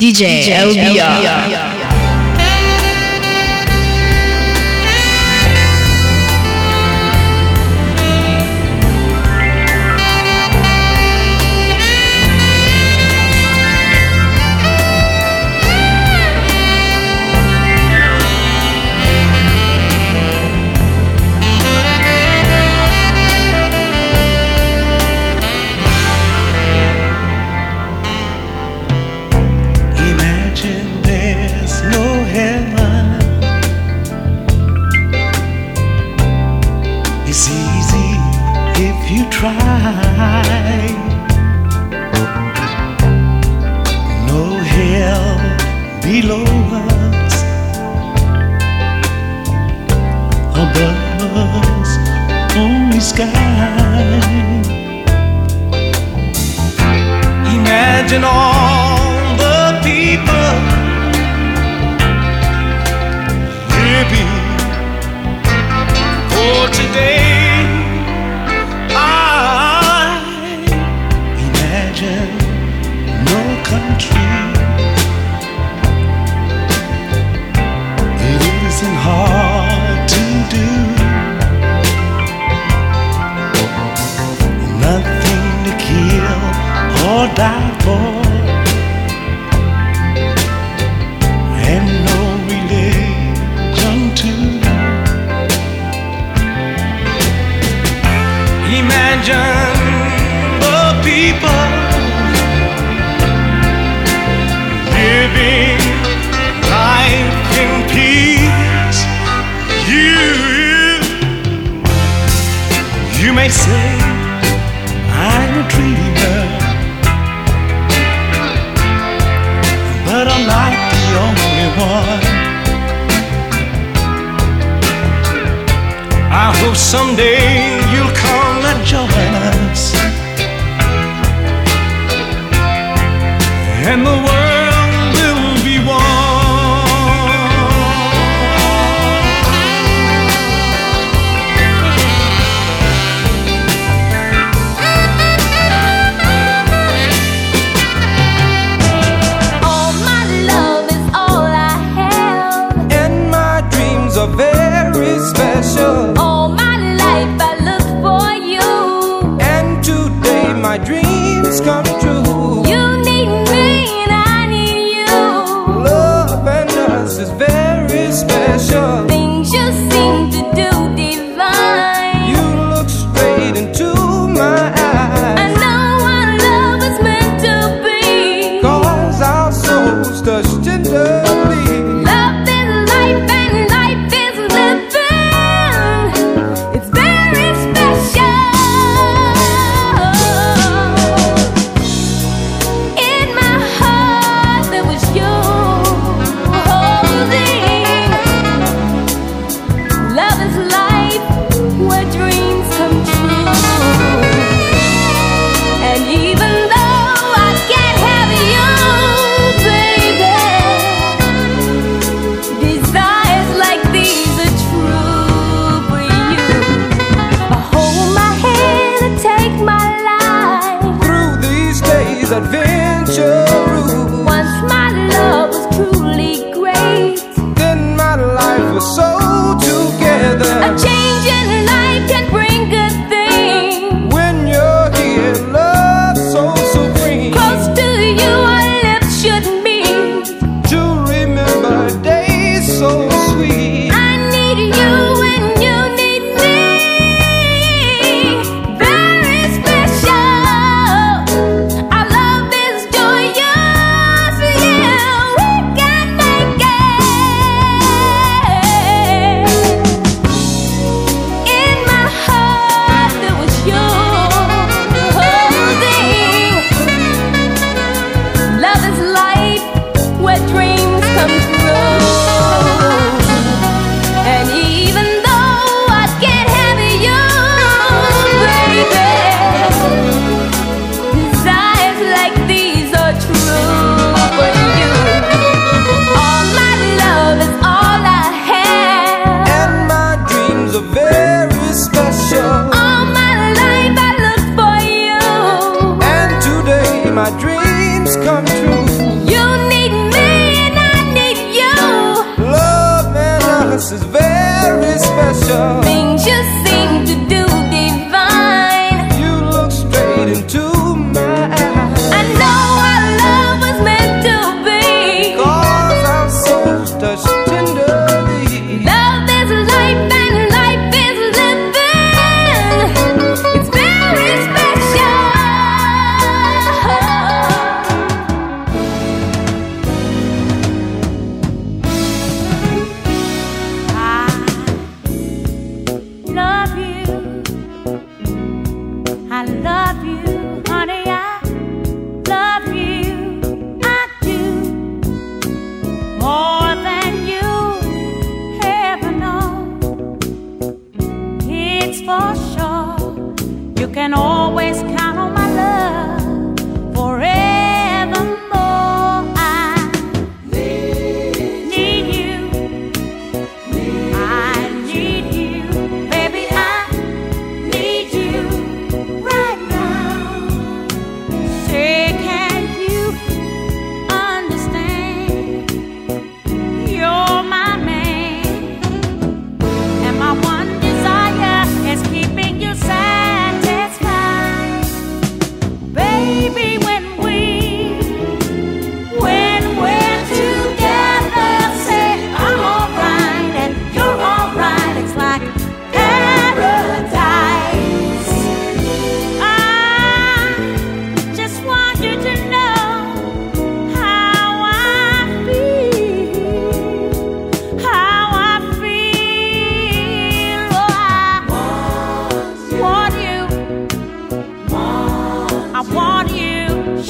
DJ, LBR. Imagine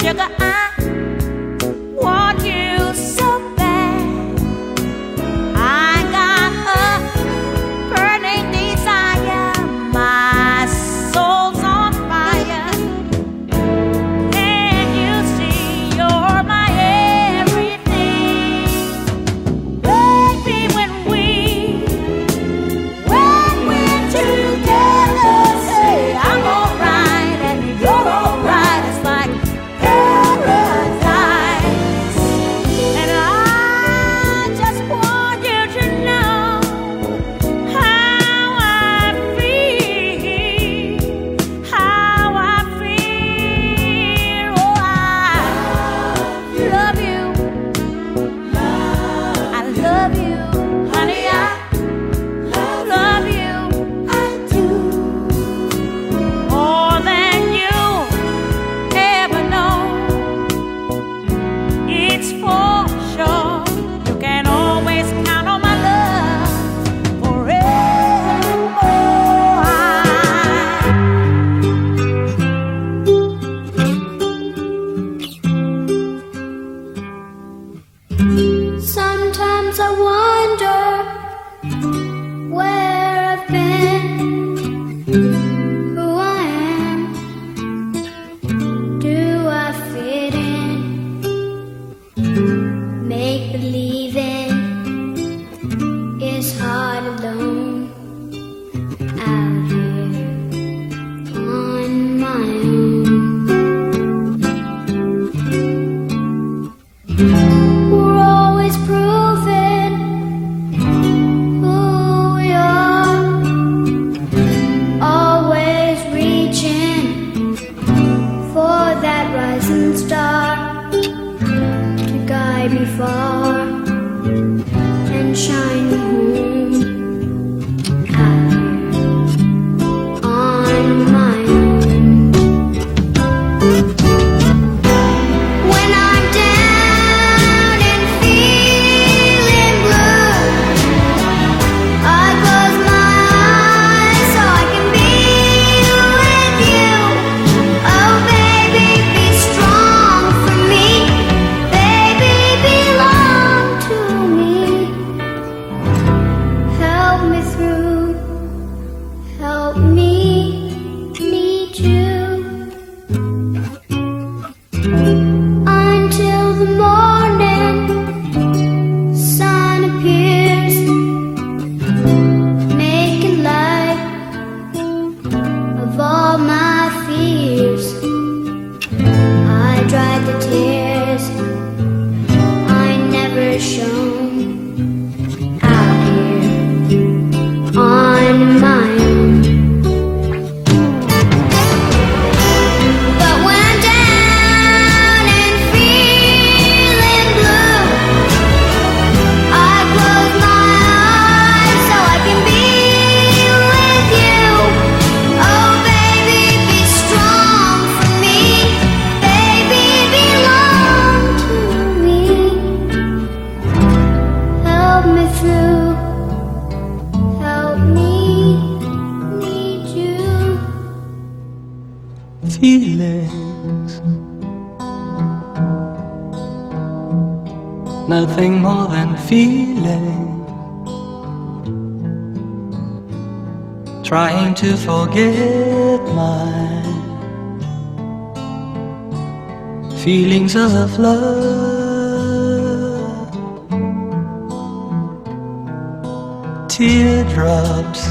sugar forget my feelings of love. Teardrops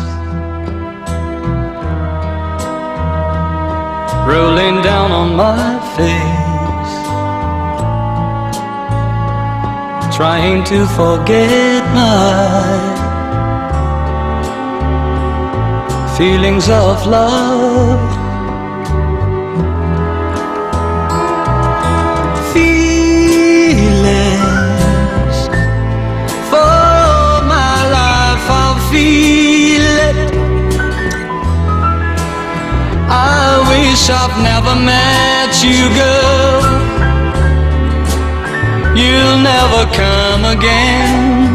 rolling down on my face, trying to forget my. feelings of love. Feelings for my life, I'll feel it. I wish I've never met you, girl. You'll never come again.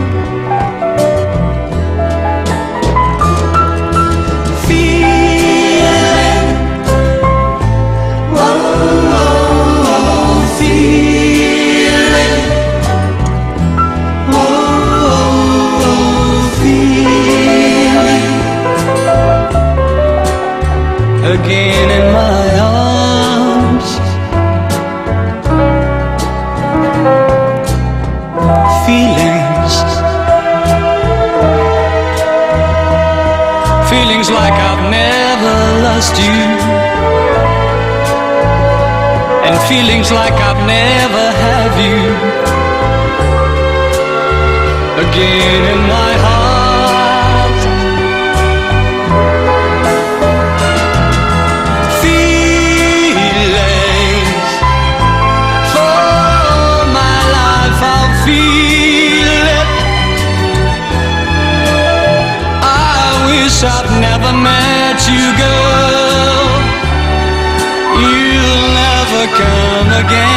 feelings like I've never had you again in my heart. Feelings for my life, I'll feel it. I wish I'd never met you. again.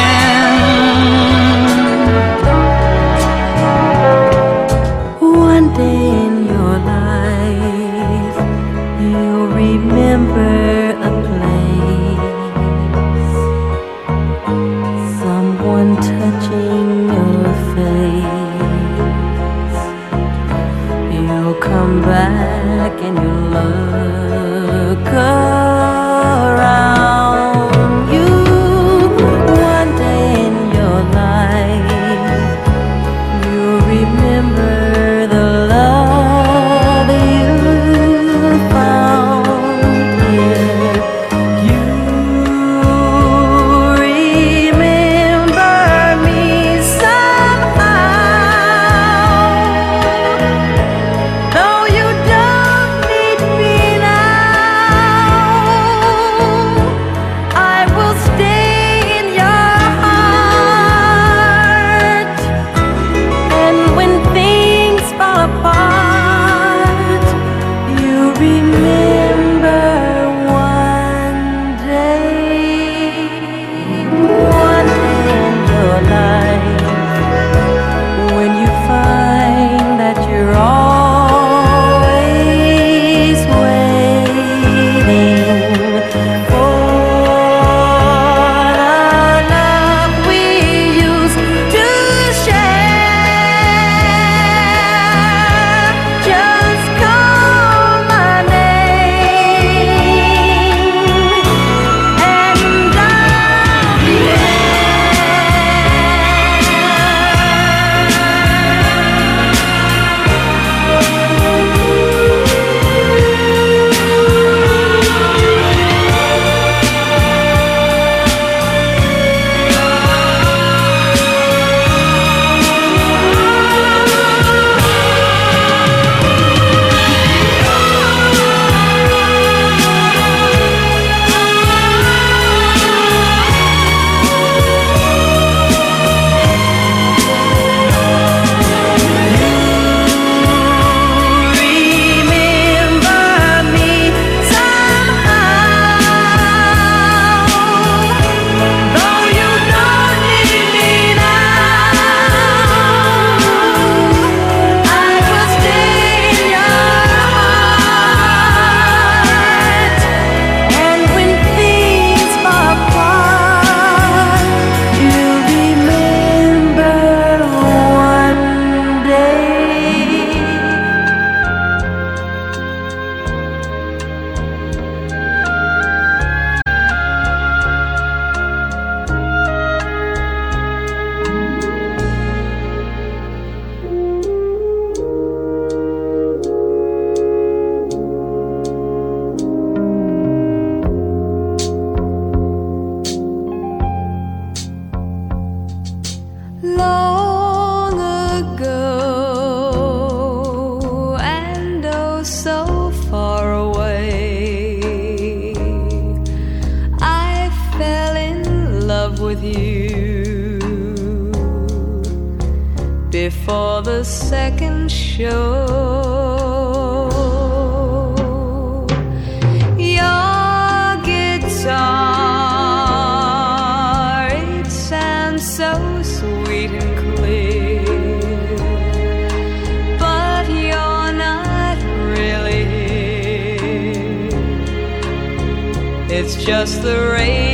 The second show. Your guitar, it sounds so sweet and clear, but you're not really. It's just the radio.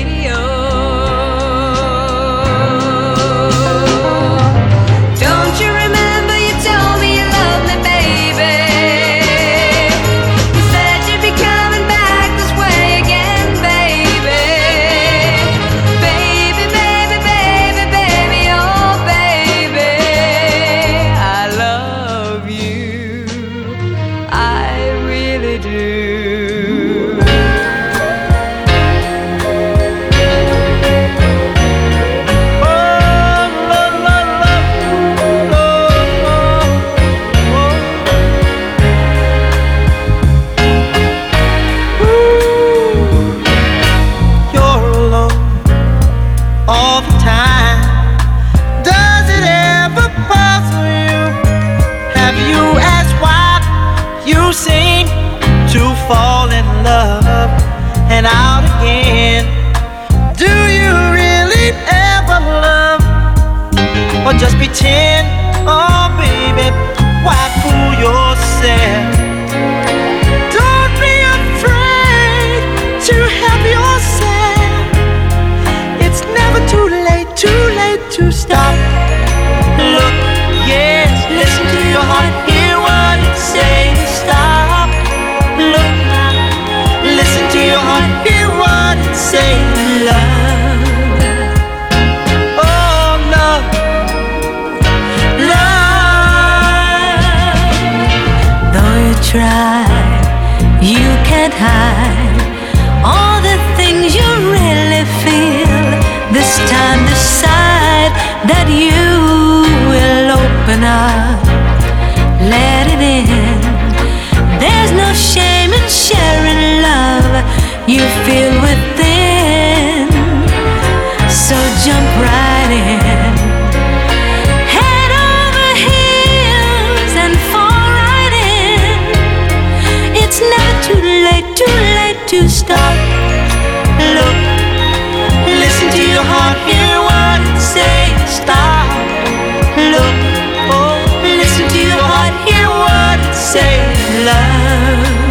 제 try, you can't hide all the things you really feel. This time decide that you will open up, let it in. There's no shame in sharing love you feel within. So jump right in. To stop. Look, listen to your heart, hear what it says. Stop. Look, oh, listen to your heart, hear what it says. Love,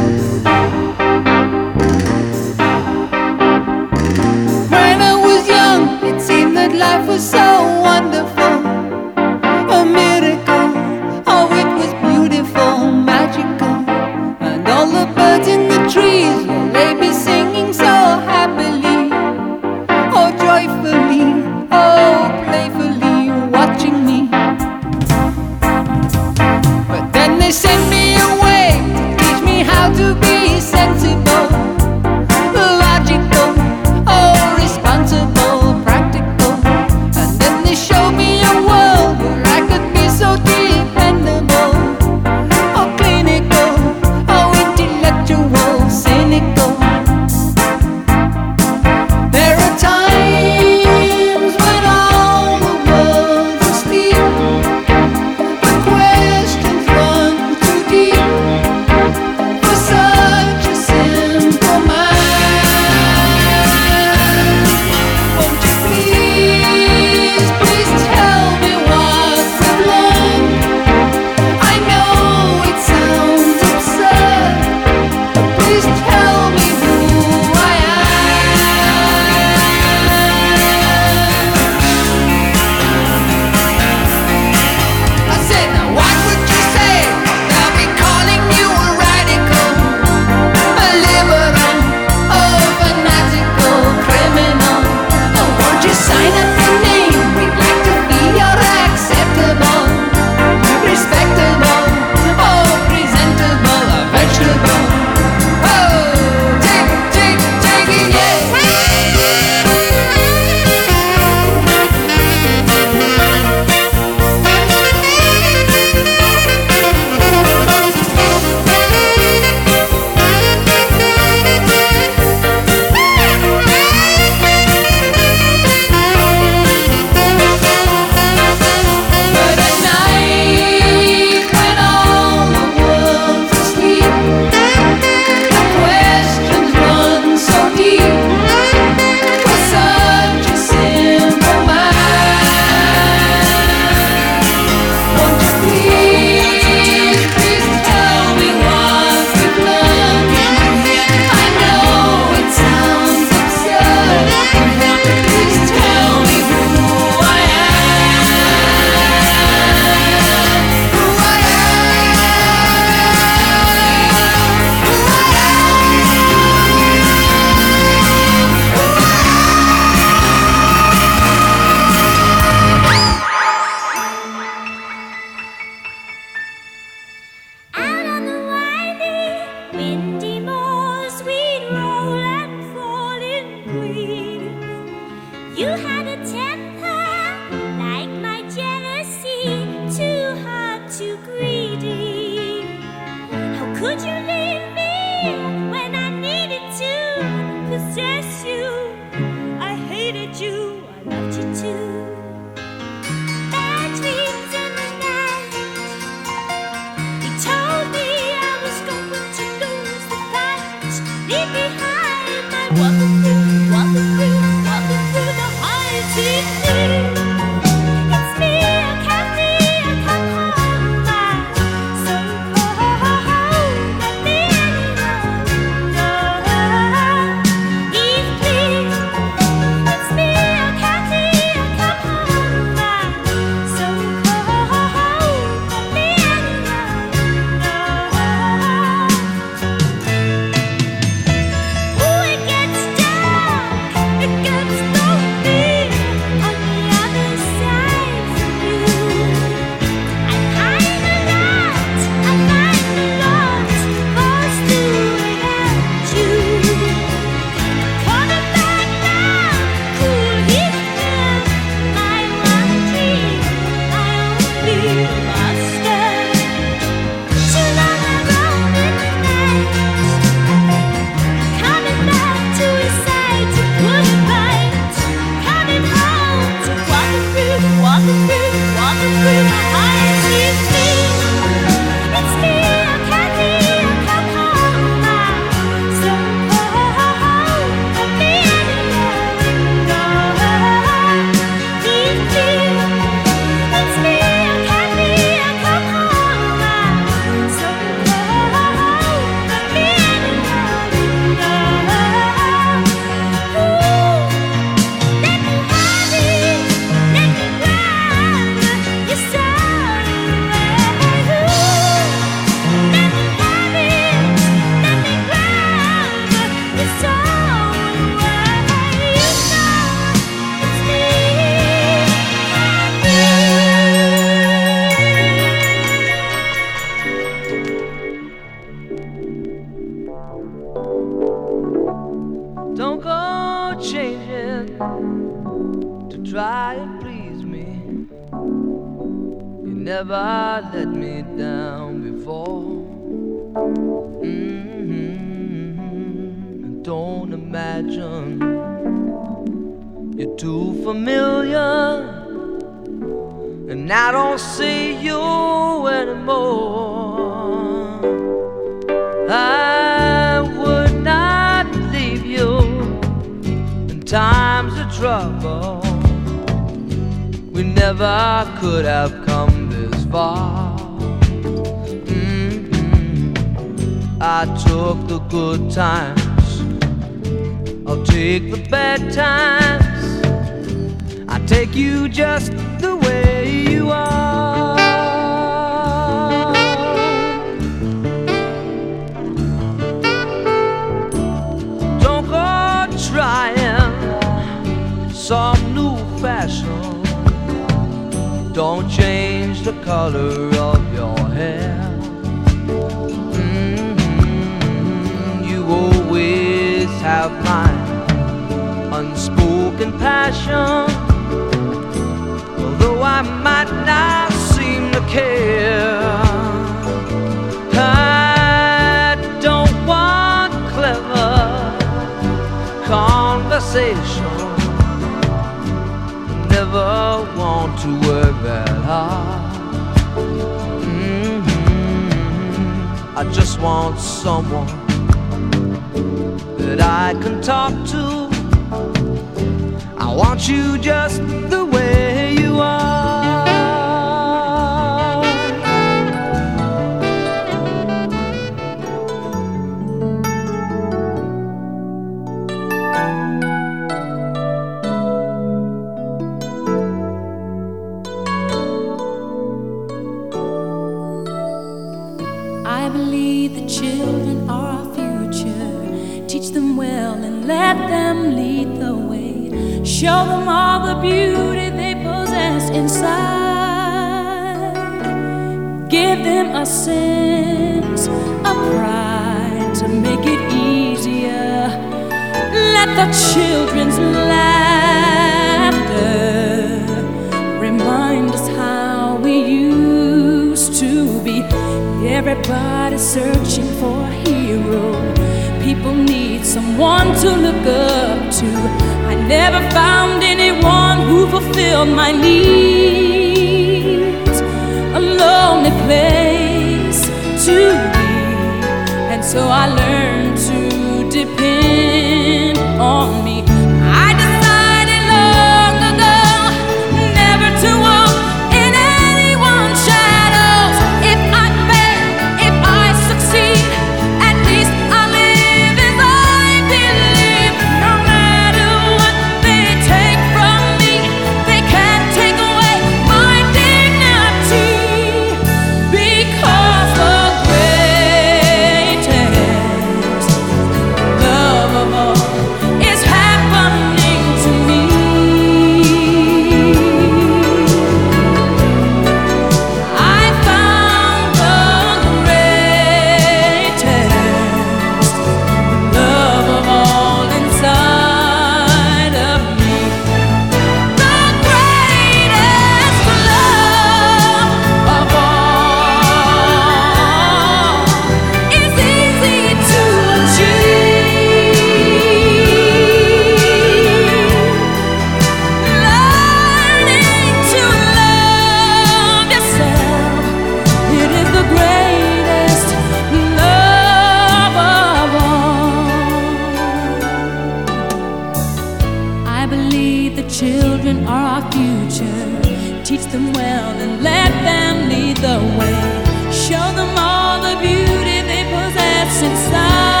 the children are our future. Teach them well and let them lead the way. Show them all the beauty they possess inside.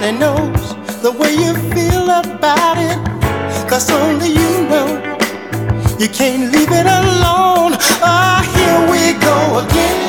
Nobody knows the way you feel about it. Cause only you know you can't leave it alone. Ah, here we go again.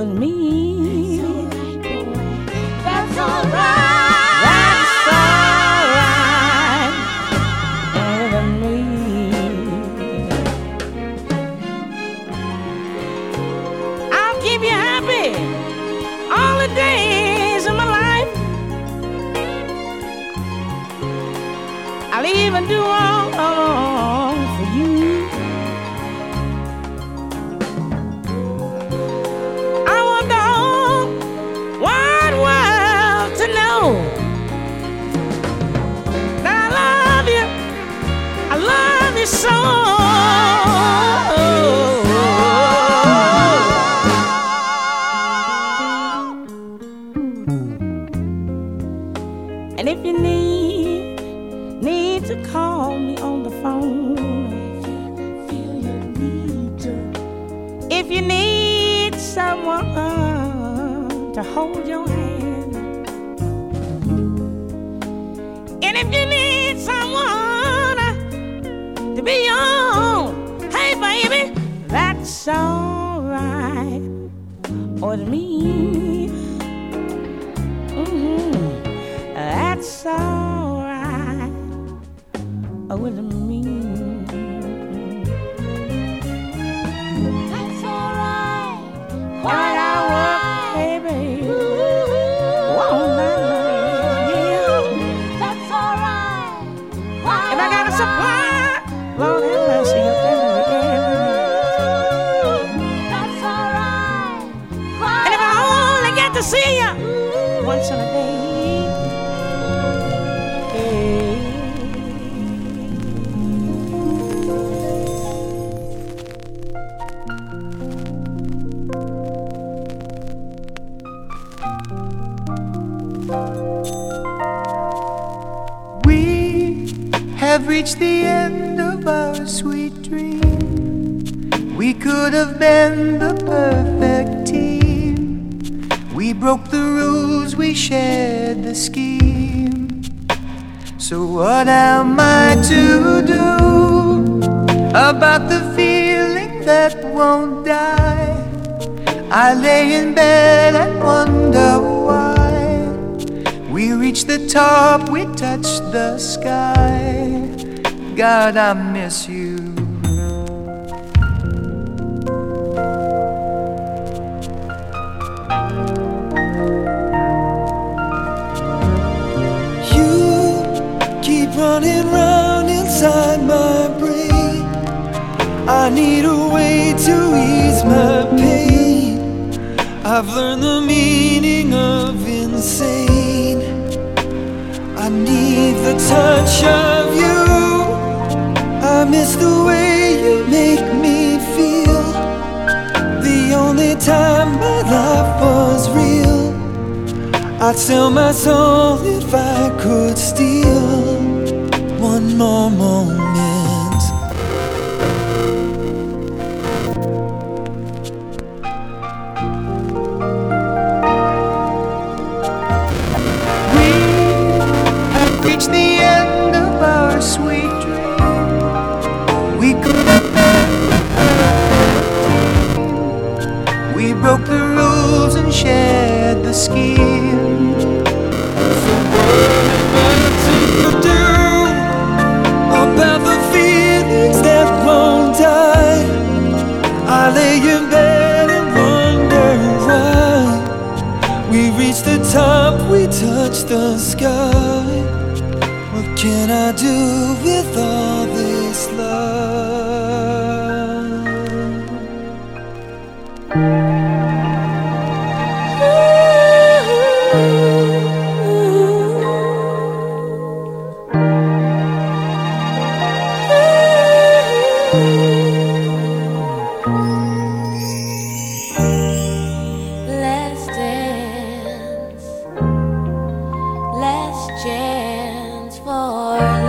with me. That's alright. We shared the scheme. So, what am I to do about the feeling that won't die? I lay in bed and wonder why. We reached the top, we touched the sky. God, I miss you. Running round inside my brain. I need a way to ease my pain. I've learned the meaning of insane. I need the touch of you. I miss the way you make me feel. The only time my life was real. I'd sell my soul if I could steal more moment. have reached the end of our sweet dream. We could have We broke the rules and shared the scheme. Can I do for